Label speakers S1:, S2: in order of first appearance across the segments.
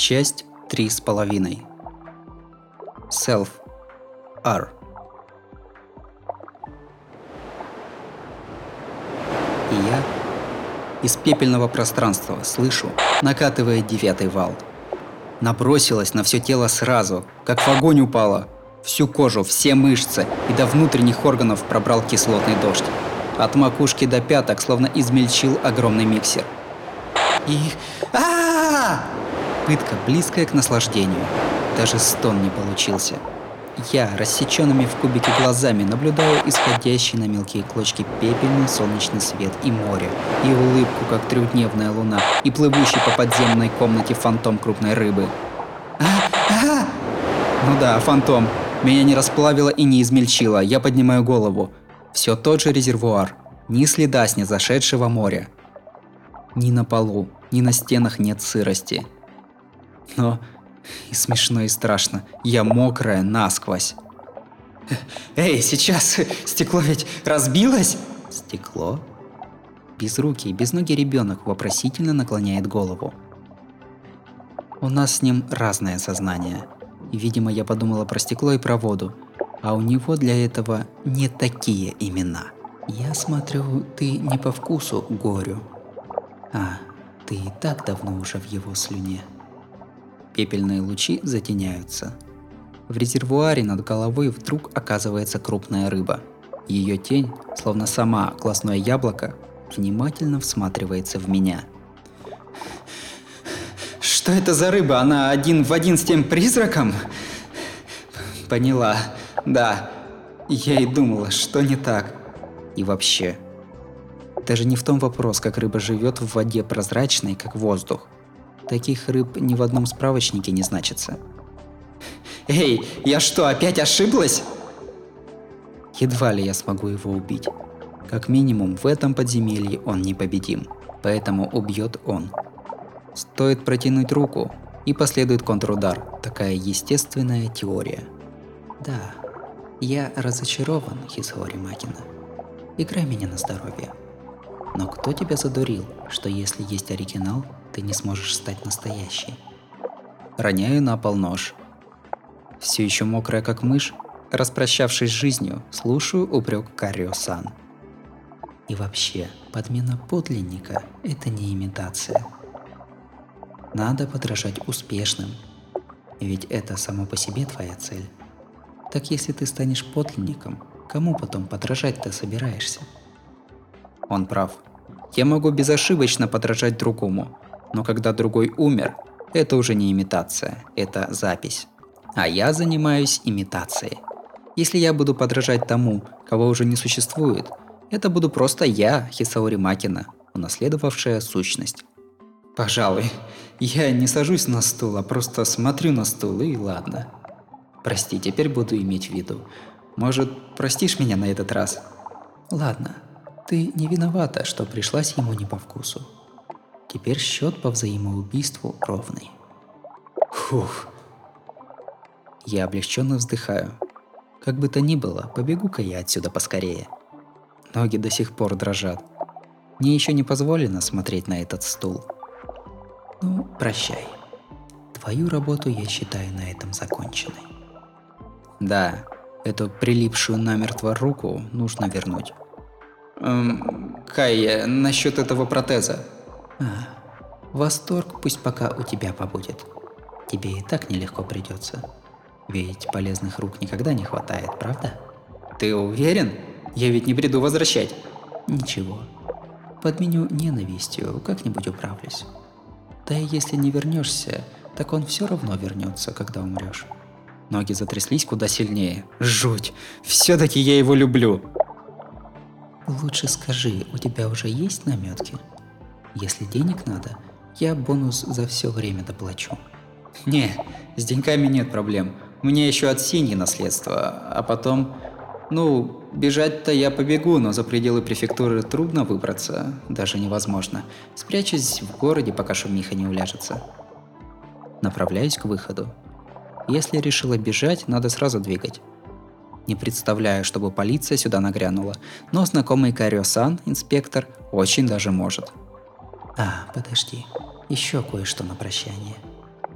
S1: Часть три с половиной. Self. R. И я из пепельного пространства слышу, накатывает девятый вал. Набросилась на все тело сразу, как в огонь упала. Всю кожу, все мышцы и до внутренних органов пробрал кислотный дождь. От макушки до пяток словно измельчил огромный миксер. И... а, -а, -а! Пытка, близкая к наслаждению. Даже стон не получился. Я, рассеченными в кубики глазами, наблюдаю исходящий на мелкие клочки пепельный солнечный свет и море, и улыбку, как трехдневная луна, и плывущий по подземной комнате фантом крупной рыбы. А, а! Ну да, фантом. Меня не расплавило и не измельчило. Я поднимаю голову. Все тот же резервуар. Ни следа с незашедшего моря. Ни на полу, ни на стенах нет сырости. Но и смешно, и страшно. Я мокрая насквозь. Эй, сейчас стекло ведь разбилось? Стекло? Без руки и без ноги ребенок вопросительно наклоняет голову. У нас с ним разное сознание. Видимо, я подумала про стекло и про воду. А у него для этого не такие имена – я смотрю, ты не по вкусу горю. А, ты и так давно уже в его слюне. Пепельные лучи затеняются. В резервуаре над головой вдруг оказывается крупная рыба. Ее тень, словно сама классное яблоко, внимательно всматривается в меня. Что это за рыба? Она один в один с тем призраком? Поняла. Да. Я и думала, что не так. И вообще. Даже не в том вопрос, как рыба живет в воде прозрачной, как воздух. Таких рыб ни в одном справочнике не значится. Эй, я что, опять ошиблась? Едва ли я смогу его убить. Как минимум, в этом подземелье он непобедим. Поэтому убьет он. Стоит протянуть руку, и последует контрудар. Такая естественная теория. Да, я разочарован, Хисори Макина. Играй меня на здоровье. Но кто тебя задурил, что если есть оригинал, ты не сможешь стать настоящей? Роняю на пол нож. Все еще мокрая как мышь, распрощавшись с жизнью, слушаю упрек Карио-сан. И вообще, подмена подлинника – это не имитация. Надо подражать успешным, ведь это само по себе твоя цель. Так если ты станешь подлинником, Кому потом подражать-то собираешься? Он прав. Я могу безошибочно подражать другому, но когда другой умер, это уже не имитация, это запись. А я занимаюсь имитацией. Если я буду подражать тому, кого уже не существует, это буду просто я, Хисаори Макина, унаследовавшая сущность. Пожалуй, я не сажусь на стул, а просто смотрю на стул и ладно. Прости, теперь буду иметь в виду. Может, простишь меня на этот раз? Ладно, ты не виновата, что пришлась ему не по вкусу. Теперь счет по взаимоубийству ровный. Фух. Я облегченно вздыхаю. Как бы то ни было, побегу-ка я отсюда поскорее. Ноги до сих пор дрожат. Мне еще не позволено смотреть на этот стул. Ну, прощай. Твою работу я считаю на этом законченной. Да, Эту прилипшую намертво руку нужно вернуть. Эм, Кай, насчет этого протеза. А, восторг пусть пока у тебя побудет. Тебе и так нелегко придется. Ведь полезных рук никогда не хватает, правда? Ты уверен? Я ведь не приду возвращать. Ничего. Подменю ненавистью, как-нибудь управлюсь. Да и если не вернешься, так он все равно вернется, когда умрешь. Ноги затряслись куда сильнее. Жуть. Все-таки я его люблю. Лучше скажи, у тебя уже есть наметки? Если денег надо, я бонус за все время доплачу. Не, с деньгами нет проблем. У меня еще от Синьи наследство, а потом... Ну, бежать-то я побегу, но за пределы префектуры трудно выбраться, даже невозможно. Спрячусь в городе, пока шумиха не уляжется. Направляюсь к выходу. Если решила бежать, надо сразу двигать. Не представляю, чтобы полиция сюда нагрянула, но знакомый Карио-сан, инспектор, очень даже может. А, подожди, еще кое-что на прощание.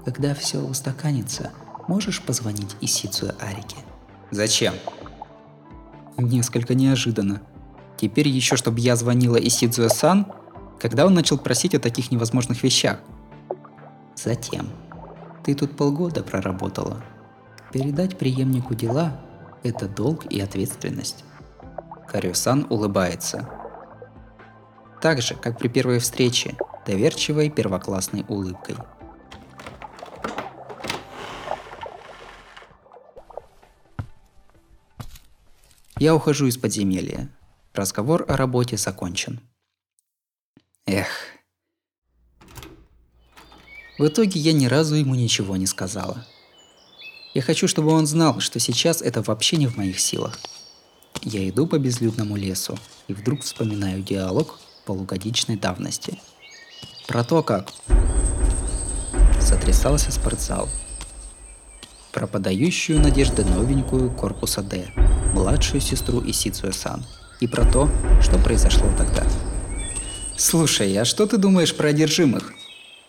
S2: Когда все устаканится, можешь позвонить Исицу Арике?
S1: Зачем? Несколько неожиданно. Теперь еще, чтобы я звонила Исидзуэ Сан, когда он начал просить о таких невозможных вещах.
S2: Затем. Ты тут полгода проработала. Передать преемнику дела – это долг и ответственность.
S1: Карюсан улыбается. Так же, как при первой встрече, доверчивой первоклассной улыбкой. Я ухожу из подземелья. Разговор о работе закончен. Эх. В итоге я ни разу ему ничего не сказала. Я хочу, чтобы он знал, что сейчас это вообще не в моих силах. Я иду по безлюдному лесу и вдруг вспоминаю диалог полугодичной давности. Про то, как сотрясался спортзал. Про подающую надежды новенькую корпуса Д, младшую сестру Исицуэ-сан. И про то, что произошло тогда. Слушай, а что ты думаешь про одержимых?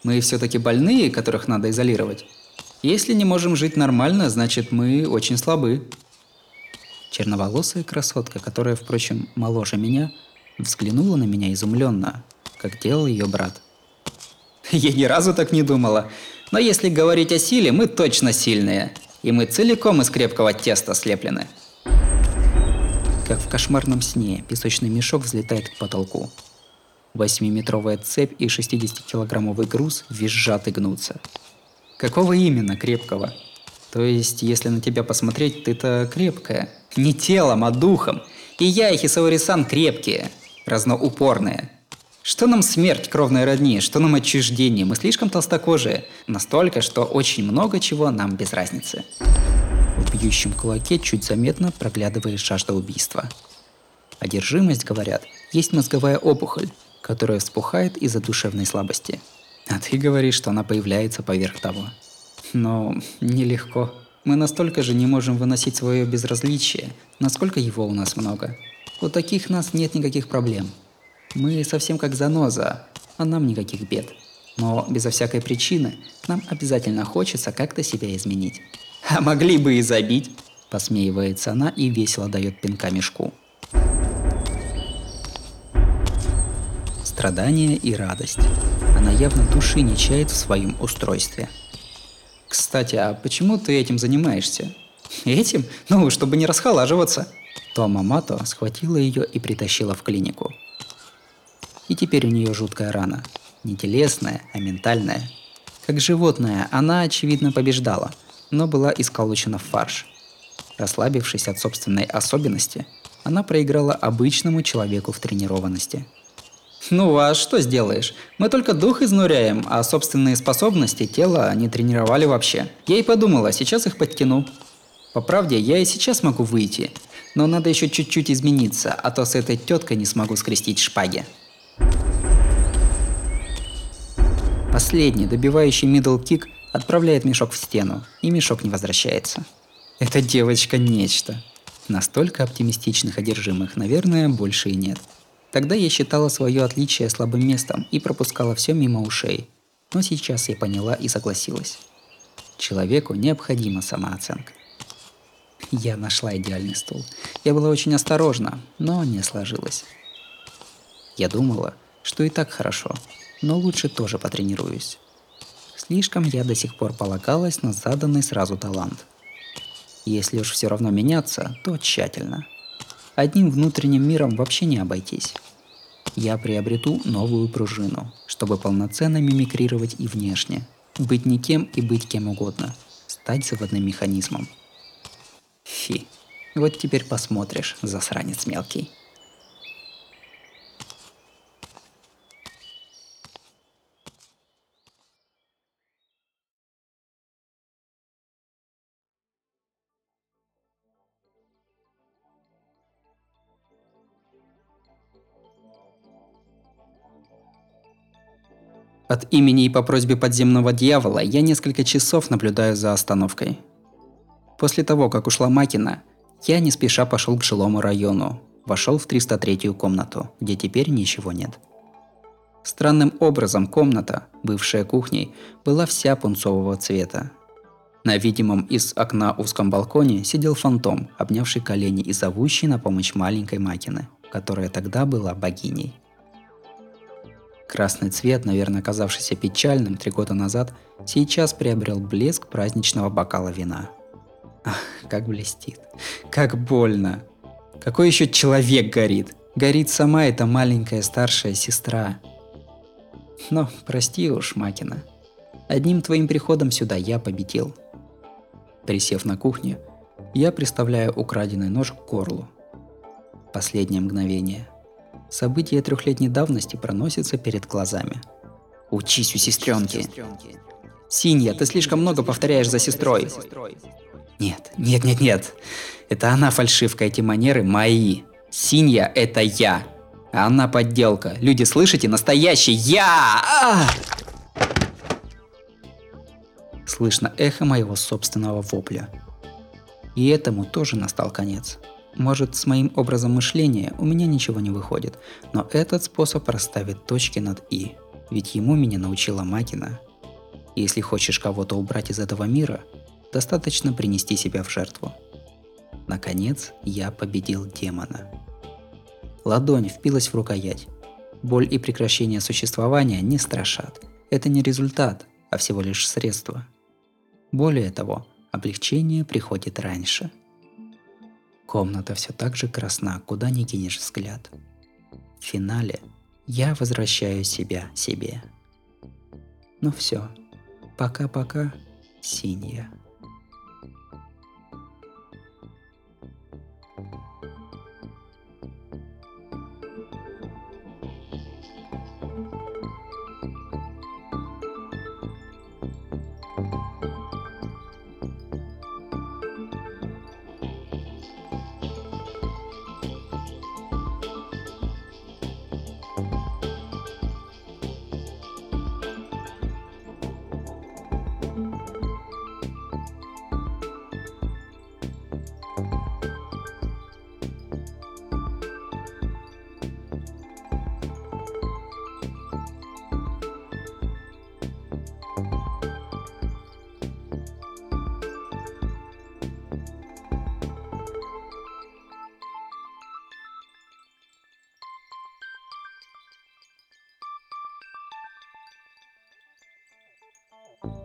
S1: Мы все-таки больные, которых надо изолировать? Если не можем жить нормально, значит мы очень слабы. Черноволосая красотка, которая, впрочем, моложе меня, взглянула на меня изумленно, как делал ее брат. Я ни разу так не думала. Но если говорить о силе, мы точно сильные. И мы целиком из крепкого теста слеплены. Как в кошмарном сне, песочный мешок взлетает к потолку. Восьмиметровая цепь и 60-килограммовый груз визжат и гнутся. Какого именно крепкого? То есть, если на тебя посмотреть, ты-то крепкая. Не телом, а духом. И я, и Хисаори-сан крепкие, разноупорные. Что нам смерть кровной родни, что нам отчуждение? Мы слишком толстокожие. Настолько, что очень много чего нам без разницы. В бьющем кулаке чуть заметно проглядывает жажда убийства. Одержимость, говорят, есть мозговая опухоль, которая вспухает из-за душевной слабости. А ты говоришь, что она появляется поверх того. Но нелегко. Мы настолько же не можем выносить свое безразличие, насколько его у нас много. У таких нас нет никаких проблем. Мы совсем как заноза, а нам никаких бед. Но безо всякой причины нам обязательно хочется как-то себя изменить. А могли бы и забить, посмеивается она и весело дает пинка мешку. страдание и радость. Она явно души не чает в своем устройстве. Кстати, а почему ты этим занимаешься? Этим? Ну, чтобы не расхолаживаться. Тома Мато схватила ее и притащила в клинику. И теперь у нее жуткая рана. Не телесная, а ментальная. Как животное, она, очевидно, побеждала, но была исколочена в фарш. Расслабившись от собственной особенности, она проиграла обычному человеку в тренированности – ну а что сделаешь? Мы только дух изнуряем, а собственные способности тела не тренировали вообще. Я и подумала, сейчас их подтяну. По правде, я и сейчас могу выйти, но надо еще чуть-чуть измениться, а то с этой теткой не смогу скрестить шпаги. Последний, добивающий мидл кик, отправляет мешок в стену, и мешок не возвращается. Эта девочка нечто. Настолько оптимистичных одержимых, наверное, больше и нет. Тогда я считала свое отличие слабым местом и пропускала все мимо ушей. Но сейчас я поняла и согласилась. Человеку необходима самооценка. Я нашла идеальный стул. Я была очень осторожна, но не сложилось. Я думала, что и так хорошо, но лучше тоже потренируюсь. Слишком я до сих пор полагалась на заданный сразу талант. Если уж все равно меняться, то тщательно. Одним внутренним миром вообще не обойтись я приобрету новую пружину, чтобы полноценно мимикрировать и внешне, быть никем и быть кем угодно, стать заводным механизмом. Фи, вот теперь посмотришь, засранец мелкий. От имени и по просьбе подземного дьявола я несколько часов наблюдаю за остановкой. После того, как ушла Макина, я не спеша пошел к жилому району, вошел в 303-ю комнату, где теперь ничего нет. Странным образом комната, бывшая кухней, была вся пунцового цвета. На видимом из окна узком балконе сидел фантом, обнявший колени и зовущий на помощь маленькой Макины, которая тогда была богиней. Красный цвет, наверное, казавшийся печальным три года назад, сейчас приобрел блеск праздничного бокала вина. Ах, как блестит. Как больно. Какой еще человек горит? Горит сама эта маленькая старшая сестра. Но прости уж, Макина. Одним твоим приходом сюда я победил – Присев на кухне, я приставляю украденный нож к горлу. Последнее мгновение. События трехлетней давности проносятся перед глазами. Учись у сестренки. Синья, ты слишком много повторяешь за сестрой. Нет, нет, нет, нет. Это она фальшивка, эти манеры мои. Синья – это я. А она подделка. Люди, слышите? Настоящий я! А! слышно эхо моего собственного вопля. И этому тоже настал конец. Может, с моим образом мышления у меня ничего не выходит, но этот способ расставит точки над «и», ведь ему меня научила Макина. Если хочешь кого-то убрать из этого мира, достаточно принести себя в жертву. Наконец, я победил демона. Ладонь впилась в рукоять. Боль и прекращение существования не страшат. Это не результат, а всего лишь средство – более того, облегчение приходит раньше. Комната все так же красна, куда ни кинешь взгляд. В финале я возвращаю себя себе. Ну все, пока-пока, синяя.